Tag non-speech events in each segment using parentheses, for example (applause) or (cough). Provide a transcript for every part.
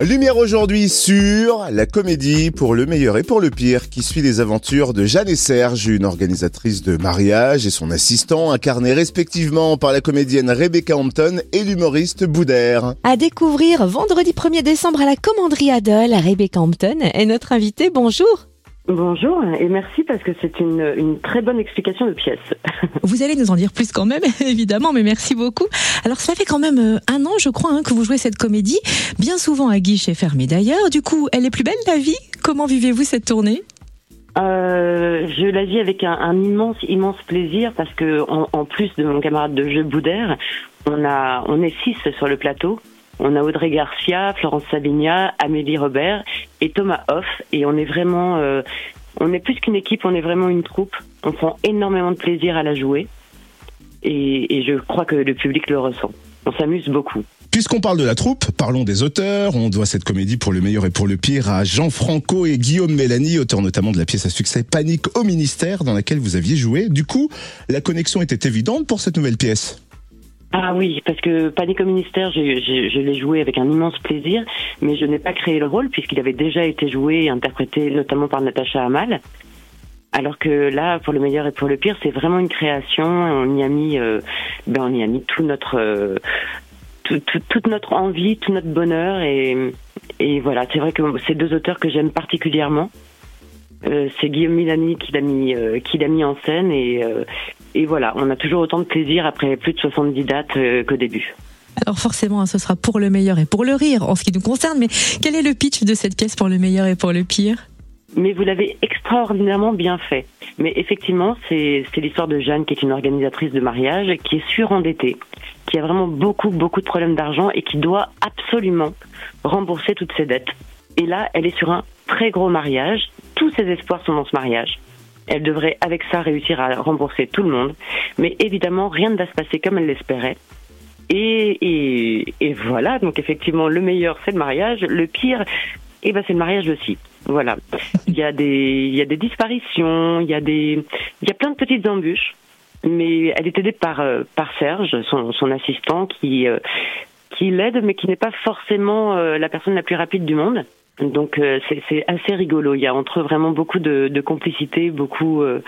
Lumière aujourd'hui sur la comédie pour le meilleur et pour le pire qui suit les aventures de Jeanne et Serge, une organisatrice de mariage et son assistant incarné respectivement par la comédienne Rebecca Hampton et l'humoriste Boudère. À découvrir vendredi 1er décembre à la commanderie Adol, Rebecca Hampton est notre invitée. Bonjour. Bonjour et merci parce que c'est une, une, très bonne explication de pièce. (laughs) Vous allez nous en dire plus quand même, (laughs) évidemment, mais merci beaucoup. Alors ça fait quand même euh, un an, je crois, hein, que vous jouez cette comédie, bien souvent à guichet fermé d'ailleurs. Du coup, elle est plus belle la vie? Comment vivez-vous cette tournée? Euh, je la vis avec un, un, immense, immense plaisir parce que en, en, plus de mon camarade de jeu Boudère, on a, on est six sur le plateau. On a Audrey Garcia, Florence Sabigna, Amélie Robert et Thomas Hoff. Et on est vraiment, euh, on est plus qu'une équipe, on est vraiment une troupe. On prend énormément de plaisir à la jouer. Et, et je crois que le public le ressent. On s'amuse beaucoup. Puisqu'on parle de la troupe, parlons des auteurs. On doit cette comédie pour le meilleur et pour le pire à Jean Franco et Guillaume Mélanie, auteurs notamment de la pièce à succès Panique au ministère, dans laquelle vous aviez joué. Du coup, la connexion était évidente pour cette nouvelle pièce. Ah oui, parce que Panique au ministère, je, l'ai joué avec un immense plaisir, mais je n'ai pas créé le rôle puisqu'il avait déjà été joué et interprété notamment par Natacha Amal. Alors que là, pour le meilleur et pour le pire, c'est vraiment une création. On y a mis, euh, ben on y a mis tout notre, euh, tout, tout, toute notre envie, tout notre bonheur et, et voilà. C'est vrai que c'est deux auteurs que j'aime particulièrement. Euh, c'est Guillaume Milani qui l'a mis, qui l'a mis en scène et, et voilà, on a toujours autant de plaisir après plus de 70 dates qu'au début. Alors forcément, ce sera pour le meilleur et pour le rire en ce qui nous concerne, mais quel est le pitch de cette pièce pour le meilleur et pour le pire? Mais vous l'avez extraordinairement bien fait. Mais effectivement, c'est l'histoire de Jeanne, qui est une organisatrice de mariage, qui est surendettée, qui a vraiment beaucoup, beaucoup de problèmes d'argent et qui doit absolument rembourser toutes ses dettes. Et là, elle est sur un très gros mariage. Tous ses espoirs sont dans ce mariage. Elle devrait, avec ça, réussir à rembourser tout le monde. Mais évidemment, rien ne va se passer comme elle l'espérait. Et, voilà, donc effectivement, le meilleur, c'est le mariage. Le pire, eh ben, c'est le mariage aussi. Voilà. Il y a des, y a des disparitions, il y a des, il y a plein de petites embûches. Mais elle est aidée par, par Serge, son, son assistant, qui, qui l'aide, mais qui n'est pas forcément la personne la plus rapide du monde. Donc euh, c'est assez rigolo. Il y a entre eux vraiment beaucoup de, de complicité, beaucoup. Euh,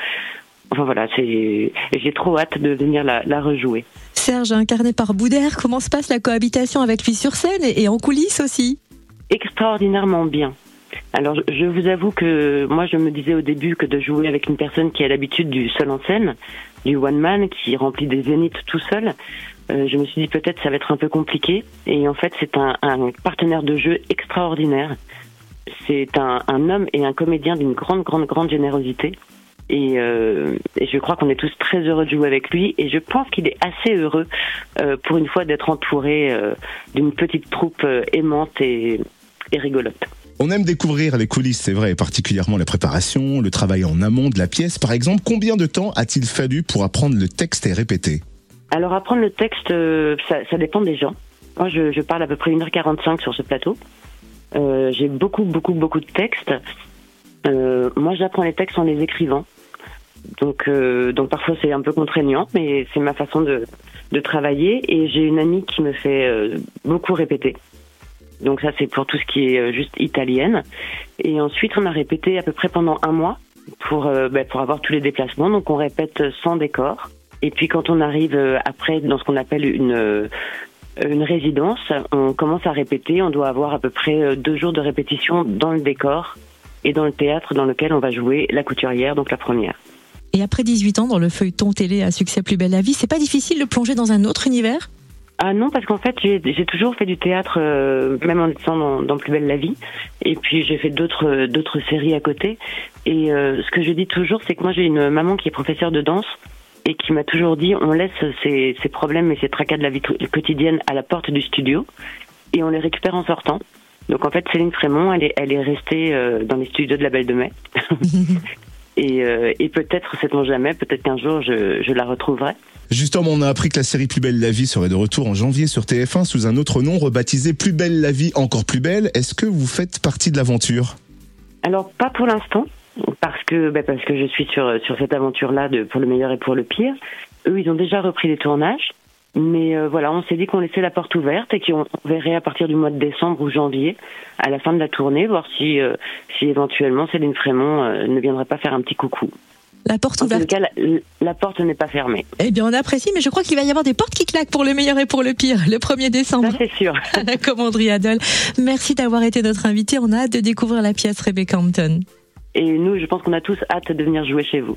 enfin voilà, c'est. J'ai trop hâte de venir la, la, rejouer. Serge, incarné par Boudère, comment se passe la cohabitation avec lui sur scène et, et en coulisses aussi? Extraordinairement bien. Alors je vous avoue que moi je me disais au début que de jouer avec une personne qui a l'habitude du seul en scène, du one man qui remplit des zéniths tout seul, euh, je me suis dit peut-être ça va être un peu compliqué. Et en fait c'est un, partenaire de jeu extraordinaire. C'est un, homme et un comédien d'une grande grande grande générosité. Et, euh, et je crois qu'on est tous très heureux de jouer avec lui. Et je pense qu'il est assez heureux euh, pour une fois d'être entouré d'une petite troupe aimante et, et rigolote. On aime découvrir les coulisses, c'est vrai, particulièrement la préparation, le travail en amont de la pièce. Par exemple, combien de temps a-t-il fallu pour apprendre le texte et répéter? Alors apprendre le texte, euh, ça, ça, dépend des gens. Moi, je, je, parle à peu près 1h45 sur ce plateau. Euh, J'ai beaucoup, beaucoup, beaucoup de textes. Euh, moi, j'apprends les textes en les écrivant. Donc, euh, donc parfois c'est un peu contraignant, mais c'est ma façon de, de travailler. Et j'ai une amie qui me fait euh, beaucoup répéter. Donc ça, c'est pour tout ce qui est juste italienne. Et ensuite, on a répété à peu près pendant un mois pour, euh, bah, pour avoir tous les déplacements. Donc on répète sans décor. Et puis quand on arrive après dans ce qu'on appelle une une résidence, on commence à répéter. On doit avoir à peu près deux jours de répétition dans le décor et dans le théâtre dans lequel on va jouer la couturière, donc la première. Et après 18 ans dans le feuilleton télé à succès Plus belle la vie, c'est pas difficile de plonger dans un autre univers? Ah non, parce qu'en fait, j'ai toujours fait du théâtre, euh, même en étant dans, dans, Plus belle la vie. Et puis j'ai fait d'autres d'autres séries à côté. Et euh, ce que je dis toujours, c'est que moi j'ai une maman qui est professeure de danse et qui m'a toujours dit on laisse ces, ces problèmes et ces tracas de la vie quotidienne à la porte du studio et on les récupère en sortant. Donc en fait, Céline Frémont, elle est, elle est restée euh, dans les studios de la Belle de Mai. (laughs) et, euh, et peut-être, sait-on jamais, peut-être qu'un jour je, je, la retrouverai. Justement, on a appris que la série Plus belle la vie serait de retour en janvier sur TF1 sous un autre nom, rebaptisé Plus belle la vie, encore plus belle. Est-ce que vous faites partie de l'aventure? Alors pas pour l'instant, parce que bah, parce que je suis sur sur cette aventure-là de pour le meilleur et pour le pire. Eux, ils ont déjà repris les tournages. Mais euh, voilà, on s'est dit qu'on laissait la porte ouverte et qu'on verrait à partir du mois de décembre ou janvier, à la fin de la tournée, voir si, euh, si éventuellement Céline Frémont euh, ne viendrait pas faire un petit coucou. La porte En tout ouverte. cas, la, la porte n'est pas fermée. Eh bien, on apprécie, mais je crois qu'il va y avoir des portes qui claquent pour le meilleur et pour le pire, le 1er décembre. Ça, c'est sûr. (laughs) commanderie Adol. Merci d'avoir été notre invité. On a hâte de découvrir la pièce Rebecca Hampton. Et nous, je pense qu'on a tous hâte de venir jouer chez vous.